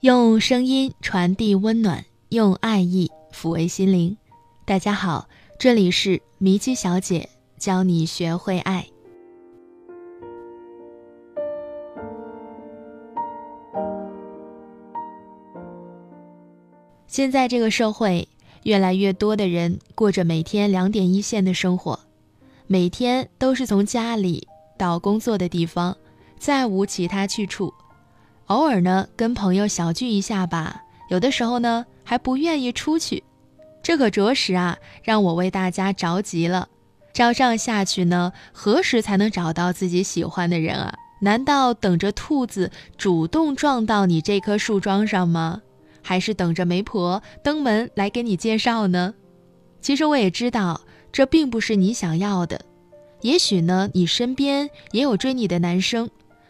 用声音传递温暖，用爱意抚慰心灵。大家好，这里是迷姬小姐教你学会爱。现在这个社会，越来越多的人过着每天两点一线的生活，每天都是从家里到工作的地方，再无其他去处。偶尔呢，跟朋友小聚一下吧。有的时候呢，还不愿意出去，这可着实啊，让我为大家着急了。照这样下去呢，何时才能找到自己喜欢的人啊？难道等着兔子主动撞到你这棵树桩上吗？还是等着媒婆登门来给你介绍呢？其实我也知道，这并不是你想要的。也许呢，你身边也有追你的男生，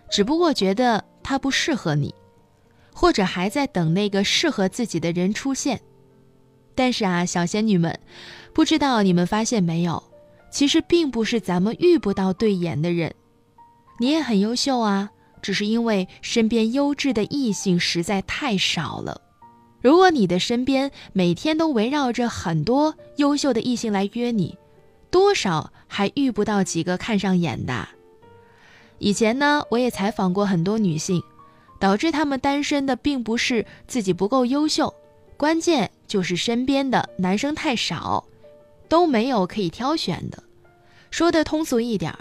只不过觉得。他不适合你，或者还在等那个适合自己的人出现。但是啊，小仙女们，不知道你们发现没有，其实并不是咱们遇不到对眼的人，你也很优秀啊，只是因为身边优质的异性实在太少了。如果你的身边每天都围绕着很多优秀的异性来约你，多少还遇不到几个看上眼的。以前呢，我也采访过很多女性，导致她们单身的并不是自己不够优秀，关键就是身边的男生太少，都没有可以挑选的。说的通俗一点，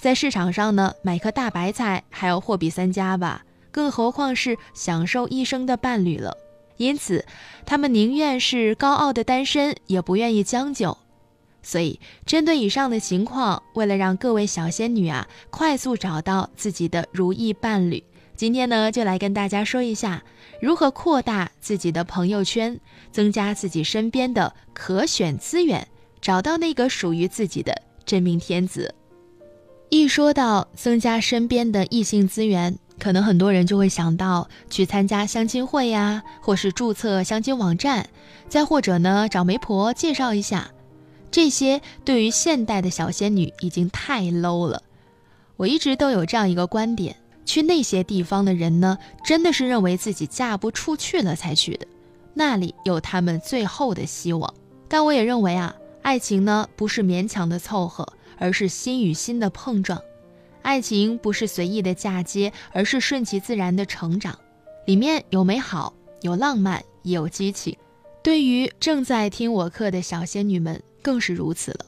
在市场上呢，买颗大白菜还要货比三家吧，更何况是享受一生的伴侣了。因此，她们宁愿是高傲的单身，也不愿意将就。所以，针对以上的情况，为了让各位小仙女啊快速找到自己的如意伴侣，今天呢就来跟大家说一下如何扩大自己的朋友圈，增加自己身边的可选资源，找到那个属于自己的真命天子。一说到增加身边的异性资源，可能很多人就会想到去参加相亲会呀，或是注册相亲网站，再或者呢找媒婆介绍一下。这些对于现代的小仙女已经太 low 了。我一直都有这样一个观点：去那些地方的人呢，真的是认为自己嫁不出去了才去的，那里有他们最后的希望。但我也认为啊，爱情呢不是勉强的凑合，而是心与心的碰撞。爱情不是随意的嫁接，而是顺其自然的成长，里面有美好，有浪漫，也有激情。对于正在听我课的小仙女们。更是如此了，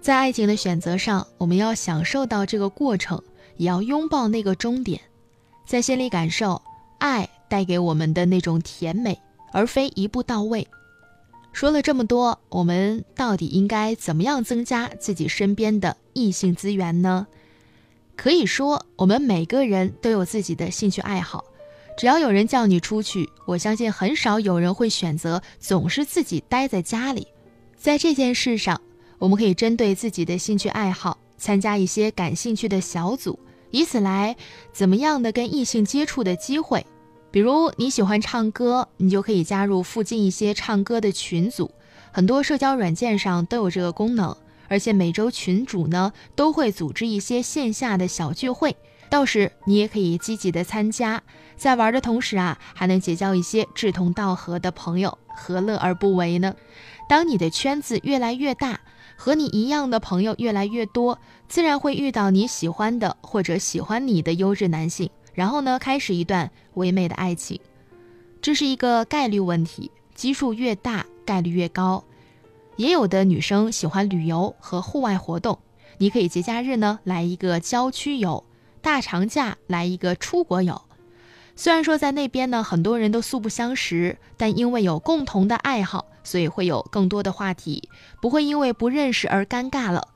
在爱情的选择上，我们要享受到这个过程，也要拥抱那个终点，在心里感受爱带给我们的那种甜美，而非一步到位。说了这么多，我们到底应该怎么样增加自己身边的异性资源呢？可以说，我们每个人都有自己的兴趣爱好，只要有人叫你出去，我相信很少有人会选择总是自己待在家里。在这件事上，我们可以针对自己的兴趣爱好，参加一些感兴趣的小组，以此来怎么样的跟异性接触的机会。比如你喜欢唱歌，你就可以加入附近一些唱歌的群组，很多社交软件上都有这个功能。而且每周群主呢都会组织一些线下的小聚会，到时你也可以积极的参加，在玩的同时啊，还能结交一些志同道合的朋友，何乐而不为呢？当你的圈子越来越大，和你一样的朋友越来越多，自然会遇到你喜欢的或者喜欢你的优质男性，然后呢，开始一段唯美的爱情。这是一个概率问题，基数越大，概率越高。也有的女生喜欢旅游和户外活动，你可以节假日呢来一个郊区游，大长假来一个出国游。虽然说在那边呢，很多人都素不相识，但因为有共同的爱好，所以会有更多的话题，不会因为不认识而尴尬了。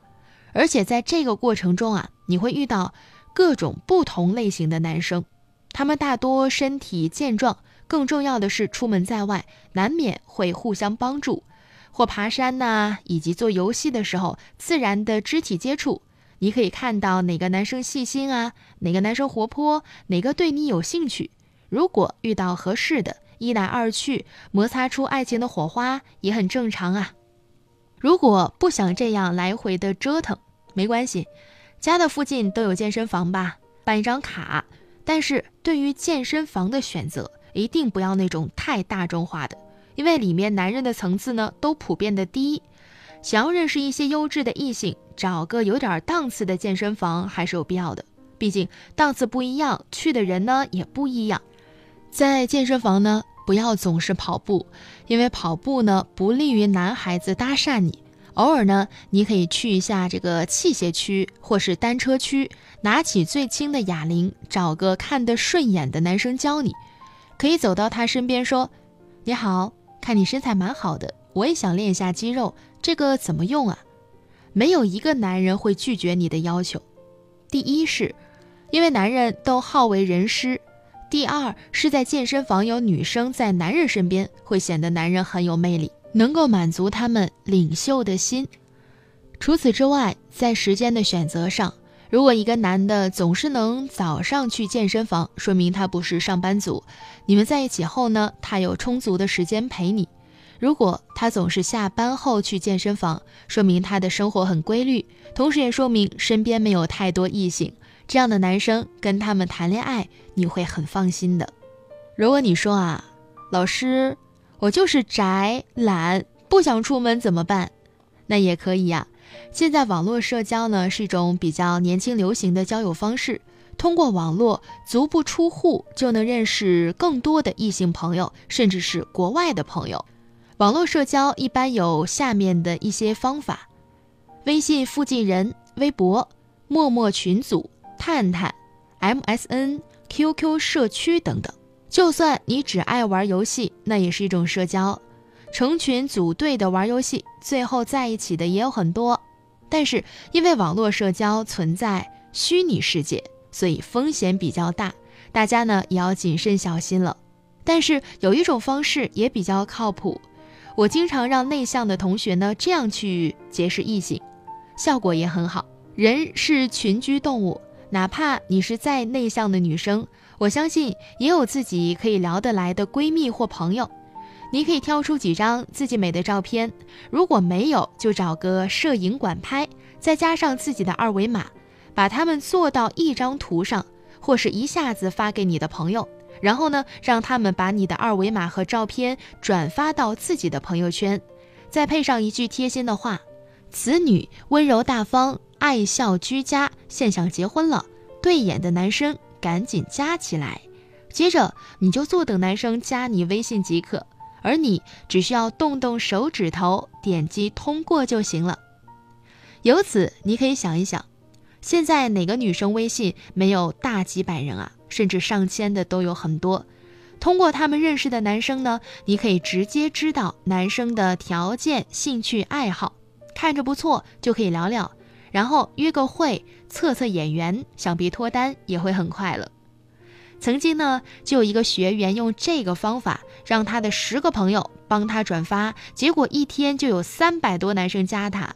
而且在这个过程中啊，你会遇到各种不同类型的男生，他们大多身体健壮，更重要的是出门在外，难免会互相帮助，或爬山呐，以及做游戏的时候，自然的肢体接触。你可以看到哪个男生细心啊，哪个男生活泼，哪个对你有兴趣。如果遇到合适的，一来二去摩擦出爱情的火花也很正常啊。如果不想这样来回的折腾，没关系，家的附近都有健身房吧，办一张卡。但是对于健身房的选择，一定不要那种太大众化的，因为里面男人的层次呢都普遍的低。想要认识一些优质的异性，找个有点档次的健身房还是有必要的。毕竟档次不一样，去的人呢也不一样。在健身房呢，不要总是跑步，因为跑步呢不利于男孩子搭讪你。偶尔呢，你可以去一下这个器械区或是单车区，拿起最轻的哑铃，找个看得顺眼的男生教你。可以走到他身边说：“你好，看你身材蛮好的，我也想练一下肌肉，这个怎么用啊？”没有一个男人会拒绝你的要求。第一是，因为男人都好为人师；第二是在健身房有女生在男人身边，会显得男人很有魅力。能够满足他们领袖的心。除此之外，在时间的选择上，如果一个男的总是能早上去健身房，说明他不是上班族。你们在一起后呢，他有充足的时间陪你。如果他总是下班后去健身房，说明他的生活很规律，同时也说明身边没有太多异性。这样的男生跟他们谈恋爱，你会很放心的。如果你说啊，老师。我就是宅懒，不想出门怎么办？那也可以呀。现在网络社交呢是一种比较年轻流行的交友方式，通过网络足不出户就能认识更多的异性朋友，甚至是国外的朋友。网络社交一般有下面的一些方法：微信附近人、微博、陌陌群组、探探、MSN、QQ 社区等等。就算你只爱玩游戏，那也是一种社交。成群组队的玩游戏，最后在一起的也有很多。但是因为网络社交存在虚拟世界，所以风险比较大，大家呢也要谨慎小心了。但是有一种方式也比较靠谱，我经常让内向的同学呢这样去结识异性，效果也很好。人是群居动物，哪怕你是再内向的女生。我相信也有自己可以聊得来的闺蜜或朋友，你可以挑出几张自己美的照片，如果没有，就找个摄影馆拍，再加上自己的二维码，把它们做到一张图上，或是一下子发给你的朋友，然后呢，让他们把你的二维码和照片转发到自己的朋友圈，再配上一句贴心的话：“此女温柔大方，爱笑居家，现想结婚了。”对眼的男生。赶紧加起来，接着你就坐等男生加你微信即可，而你只需要动动手指头点击通过就行了。由此你可以想一想，现在哪个女生微信没有大几百人啊，甚至上千的都有很多。通过他们认识的男生呢，你可以直接知道男生的条件、兴趣爱好，看着不错就可以聊聊。然后约个会，测测眼缘，想必脱单也会很快了。曾经呢，就有一个学员用这个方法，让他的十个朋友帮他转发，结果一天就有三百多男生加他。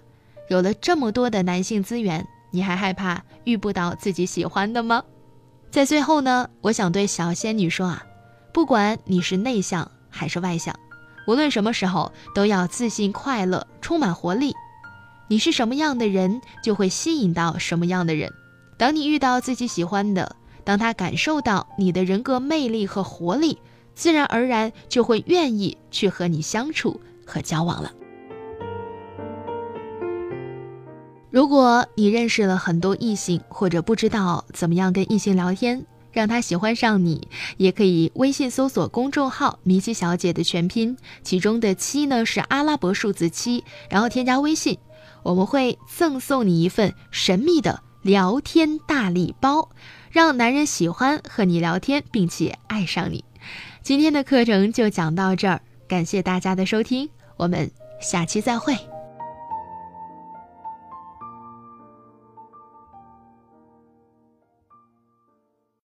有了这么多的男性资源，你还害怕遇不到自己喜欢的吗？在最后呢，我想对小仙女说啊，不管你是内向还是外向，无论什么时候都要自信、快乐、充满活力。你是什么样的人，就会吸引到什么样的人。当你遇到自己喜欢的，当他感受到你的人格魅力和活力，自然而然就会愿意去和你相处和交往了。如果你认识了很多异性，或者不知道怎么样跟异性聊天，让他喜欢上你，也可以微信搜索公众号“米奇小姐”的全拼，其中的七呢是阿拉伯数字七，然后添加微信。我们会赠送你一份神秘的聊天大礼包，让男人喜欢和你聊天，并且爱上你。今天的课程就讲到这儿，感谢大家的收听，我们下期再会。